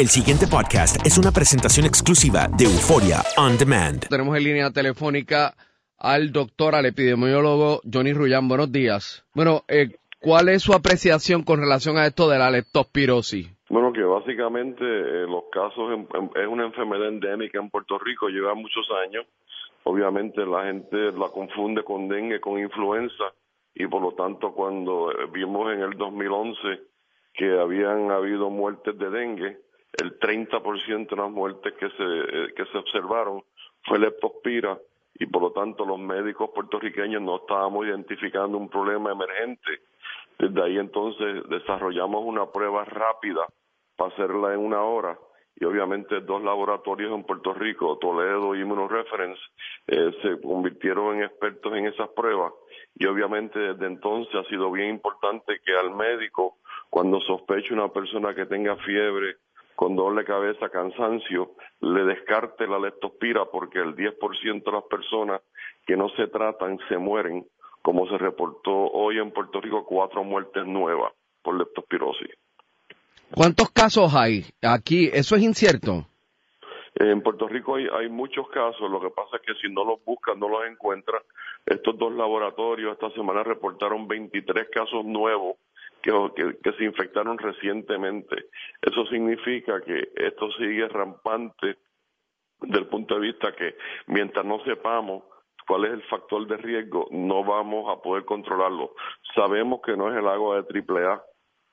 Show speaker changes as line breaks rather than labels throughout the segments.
El siguiente podcast es una presentación exclusiva de Euforia On Demand.
Tenemos en línea telefónica al doctor, al epidemiólogo Johnny Rullán. Buenos días. Bueno, eh, ¿cuál es su apreciación con relación a esto de la leptospirosis?
Bueno, que básicamente eh, los casos en- en- es una enfermedad endémica en Puerto Rico, lleva muchos años. Obviamente la gente la confunde con dengue, con influenza, y por lo tanto cuando eh, vimos en el 2011 que habían habido muertes de dengue, el 30% de las muertes que se, eh, que se observaron fue leptospira, y por lo tanto los médicos puertorriqueños no estábamos identificando un problema emergente. Desde ahí entonces desarrollamos una prueba rápida para hacerla en una hora y obviamente dos laboratorios en Puerto Rico, Toledo y Immunoreference, eh, se convirtieron en expertos en esas pruebas y obviamente desde entonces ha sido bien importante que al médico, cuando sospeche una persona que tenga fiebre, con doble cabeza, cansancio, le descarte la leptospira porque el 10% de las personas que no se tratan se mueren, como se reportó hoy en Puerto Rico cuatro muertes nuevas por leptospirosis.
¿Cuántos casos hay? Aquí, eso es incierto.
En Puerto Rico hay, hay muchos casos, lo que pasa es que si no los buscan, no los encuentran. Estos dos laboratorios esta semana reportaron 23 casos nuevos que, se infectaron recientemente. Eso significa que esto sigue rampante desde el punto de vista que mientras no sepamos cuál es el factor de riesgo, no vamos a poder controlarlo. Sabemos que no es el agua de AAA,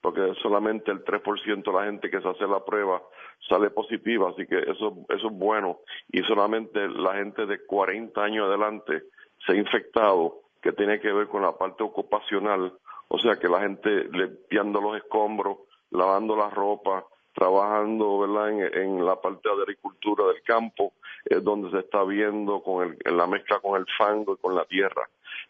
porque solamente el 3% de la gente que se hace la prueba sale positiva, así que eso, eso es bueno. Y solamente la gente de 40 años adelante se ha infectado, que tiene que ver con la parte ocupacional, o sea que la gente limpiando los escombros, lavando la ropa, trabajando ¿verdad? En, en la parte de agricultura del campo, es donde se está viendo con el, en la mezcla con el fango y con la tierra.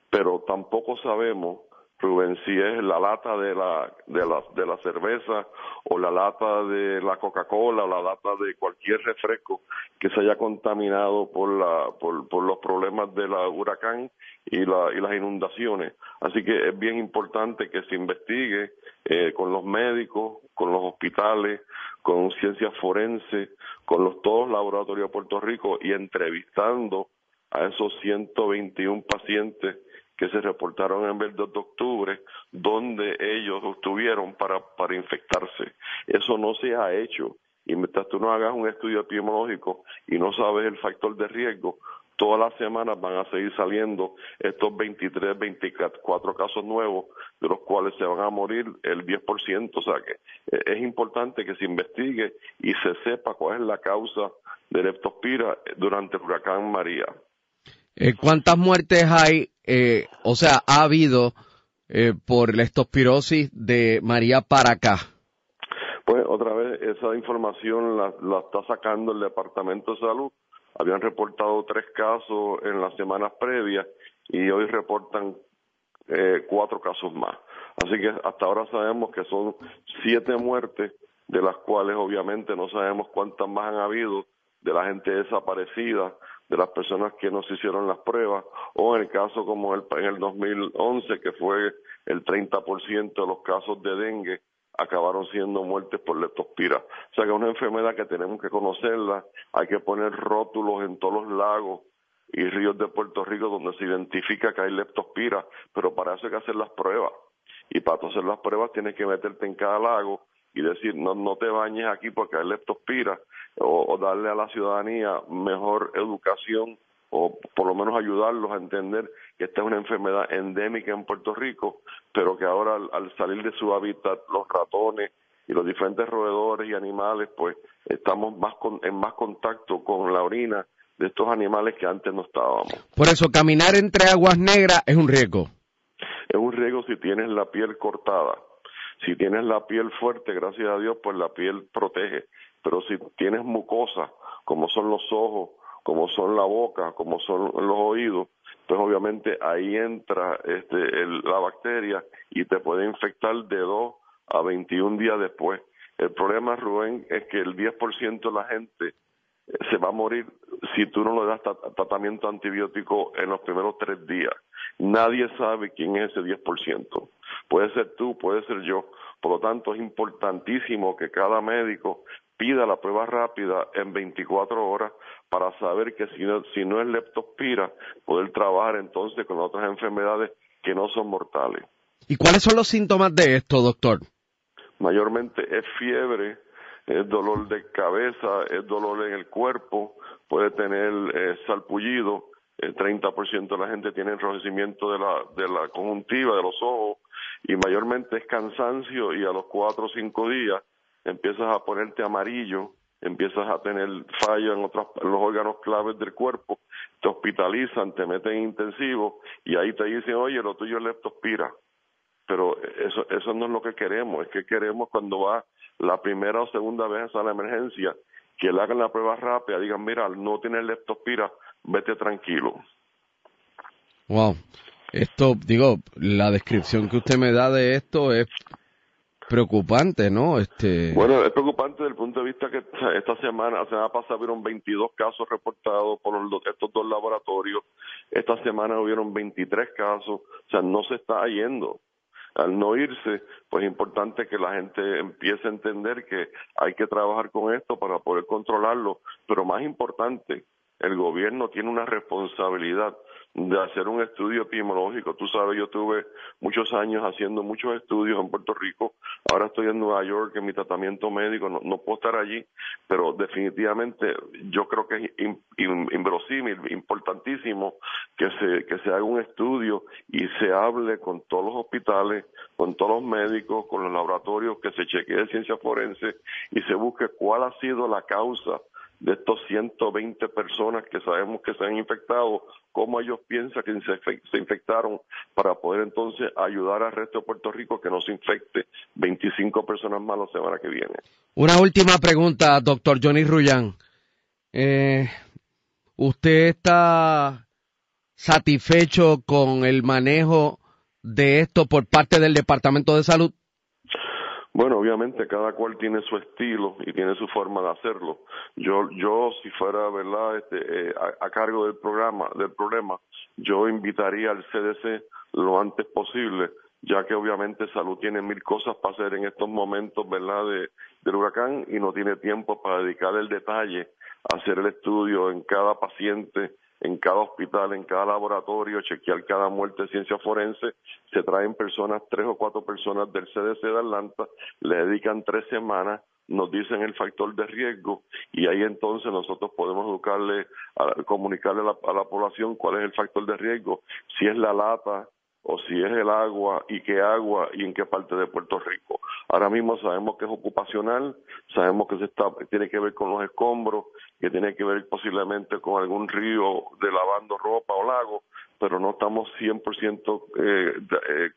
Pero tampoco sabemos Rubén, si es la lata de la, de la, de la cerveza o la lata de la Coca-Cola la lata de cualquier refresco que se haya contaminado por, la, por, por los problemas de la huracán y, la, y las inundaciones. Así que es bien importante que se investigue eh, con los médicos, con los hospitales, con ciencias forenses, con los todos laboratorios de Puerto Rico y entrevistando a esos 121 pacientes que se reportaron en el 2 de octubre, donde ellos estuvieron para, para infectarse. Eso no se ha hecho. Y mientras tú no hagas un estudio epidemiológico y no sabes el factor de riesgo, todas las semanas van a seguir saliendo estos 23, 24 casos nuevos, de los cuales se van a morir el 10%. O sea que eh, es importante que se investigue y se sepa cuál es la causa de leptospira durante el huracán María.
Eh, ¿Cuántas muertes hay, eh, o sea, ha habido por leptospirosis de María para acá?
Pues otra vez, esa información la, la está sacando el Departamento de Salud habían reportado tres casos en las semanas previas y hoy reportan eh, cuatro casos más. Así que hasta ahora sabemos que son siete muertes, de las cuales obviamente no sabemos cuántas más han habido de la gente desaparecida, de las personas que no se hicieron las pruebas, o en el caso como el, en el 2011, que fue el 30% de los casos de dengue acabaron siendo muertes por leptospira. O sea que es una enfermedad que tenemos que conocerla, hay que poner rótulos en todos los lagos y ríos de Puerto Rico donde se identifica que hay leptospira, pero para eso hay que hacer las pruebas. Y para hacer las pruebas tienes que meterte en cada lago y decir, no, no te bañes aquí porque hay leptospira, o darle a la ciudadanía mejor educación o por lo menos ayudarlos a entender que esta es una enfermedad endémica en Puerto Rico, pero que ahora al, salir de su hábitat los ratones y los diferentes roedores y animales, pues estamos más en más contacto con la orina de estos animales que antes no estábamos.
Por eso caminar entre aguas negras es un riesgo.
Es un riesgo si tienes la piel cortada. Si tienes la piel fuerte, gracias a Dios, pues la piel protege. Pero si tienes mucosa, como son los ojos, como son la boca, como son los oídos, pues obviamente ahí entra este, la bacteria y te puede infectar de 2 a 21 días después. El problema, Rubén, es que el 10% de la gente eh, se va a morir si tú no le das tratamiento antibiótico en los primeros tres días. Nadie sabe quién es ese 10%. Puede ser tú, puede ser yo. Por lo tanto, es importantísimo que cada médico pida la prueba rápida en 24 horas para saber que si no, si no es leptospira, poder trabajar entonces con otras enfermedades que no son mortales.
¿Y cuáles son los síntomas de esto, doctor?
Mayormente es fiebre, es dolor de cabeza, es dolor en el cuerpo, puede tener eh, salpullido, el 30% de la gente tiene enrojecimiento de la, de la conjuntiva, de los ojos, y mayormente es cansancio y a los cuatro o cinco días empiezas a ponerte amarillo, empiezas a tener fallo en, otros, los órganos claves del cuerpo, te hospitalizan, te meten en intensivo y ahí te dicen, oye, lo tuyo es leptospira. Pero eso, eso no es lo que queremos, es que queremos cuando va la primera o segunda vez a la emergencia, que le hagan la prueba rápida, digan, mira, no tienes leptospira, vete tranquilo.
Wow. Esto, digo, la descripción que usted me da de esto es preocupante, ¿no? Este...
Bueno, es preocupante desde el punto de vista que esta semana, la semana pasada hubieron 22 casos reportados por estos dos laboratorios, esta semana hubieron 23 casos, o sea, no se está yendo. Al no irse, pues es importante que la gente empiece a entender que hay que trabajar con esto para poder controlarlo, pero más importante, el gobierno tiene una responsabilidad de hacer un estudio epidemiológico. Tú sabes, yo tuve muchos años haciendo muchos estudios en Puerto Rico, ahora estoy en Nueva York en mi tratamiento médico, no, puedo estar allí, pero definitivamente yo creo que es inverosímil, importantísimo que se, que se haga un estudio y se hable con todos los hospitales, con todos los médicos, con los laboratorios, que se chequee ciencia forense y se busque cuál ha sido la causa de estos 120 personas que sabemos que se han infectado, cómo ellos piensan que se, infectaron para poder entonces ayudar al resto de Puerto Rico que no se infecte 25 personas más la semana que viene.
Una última pregunta, doctor Johnny Rullán. Eh, ¿Usted está satisfecho con el manejo de esto por parte del Departamento de Salud?
Bueno, obviamente cada cual tiene su estilo y tiene su forma de hacerlo. Yo, yo si fuera, verdad, este, eh, a, cargo del programa, del problema, yo invitaría al CDC lo antes posible, ya que obviamente salud tiene mil cosas para hacer en estos momentos, verdad, de, del huracán y no tiene tiempo para dedicar el detalle a hacer el estudio en cada paciente en cada hospital, en cada laboratorio, chequear cada muerte de ciencia forense. Se traen personas, tres o cuatro personas del CDC de Atlanta, le dedican tres semanas nos dicen el factor de riesgo y ahí entonces nosotros podemos educarle, a, comunicarle a la, población cuál es el factor de riesgo, si es la lata o si es el agua y qué agua y en qué parte de Puerto Rico. Ahora mismo sabemos que es ocupacional, sabemos que se está, tiene que ver con los escombros, que tiene que ver posiblemente con algún río de lavando ropa o lago, pero no estamos 100% eh, eh,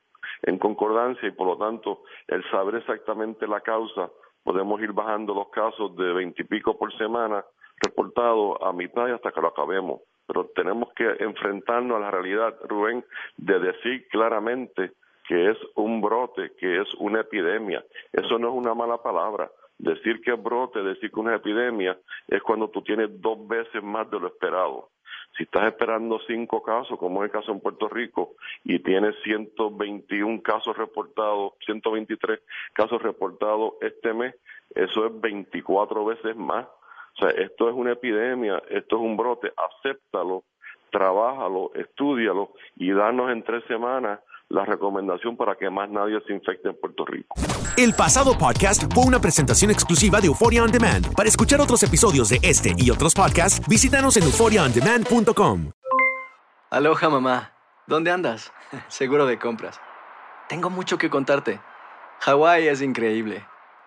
en concordancia y por lo tanto el saber exactamente la causa podemos ir bajando los casos de veintipico por semana reportados a mitad y hasta que lo acabemos. Pero tenemos que enfrentarnos a la realidad, Rubén, de decir claramente que es un brote, que es una epidemia. Eso no es una mala palabra. Decir que es brote, decir que es una epidemia, es cuando tú tienes dos veces más de lo esperado. Si estás esperando cinco casos, como es el caso en Puerto Rico, y tienes 121 casos reportados, 123 casos reportados este mes, eso es 24 veces más. O sea, esto es una epidemia, esto es un brote, acéptalo, trabájalo, estúdialo y danos en tres semanas la recomendación para que más nadie se infecte en Puerto Rico.
El pasado podcast fue una presentación exclusiva de Euphoria On Demand. Para escuchar otros episodios de este y otros podcasts, visítanos en euphoriaondemand.com.
Aloha mamá, ¿dónde andas? Seguro de compras. Tengo mucho que contarte. Hawái es increíble.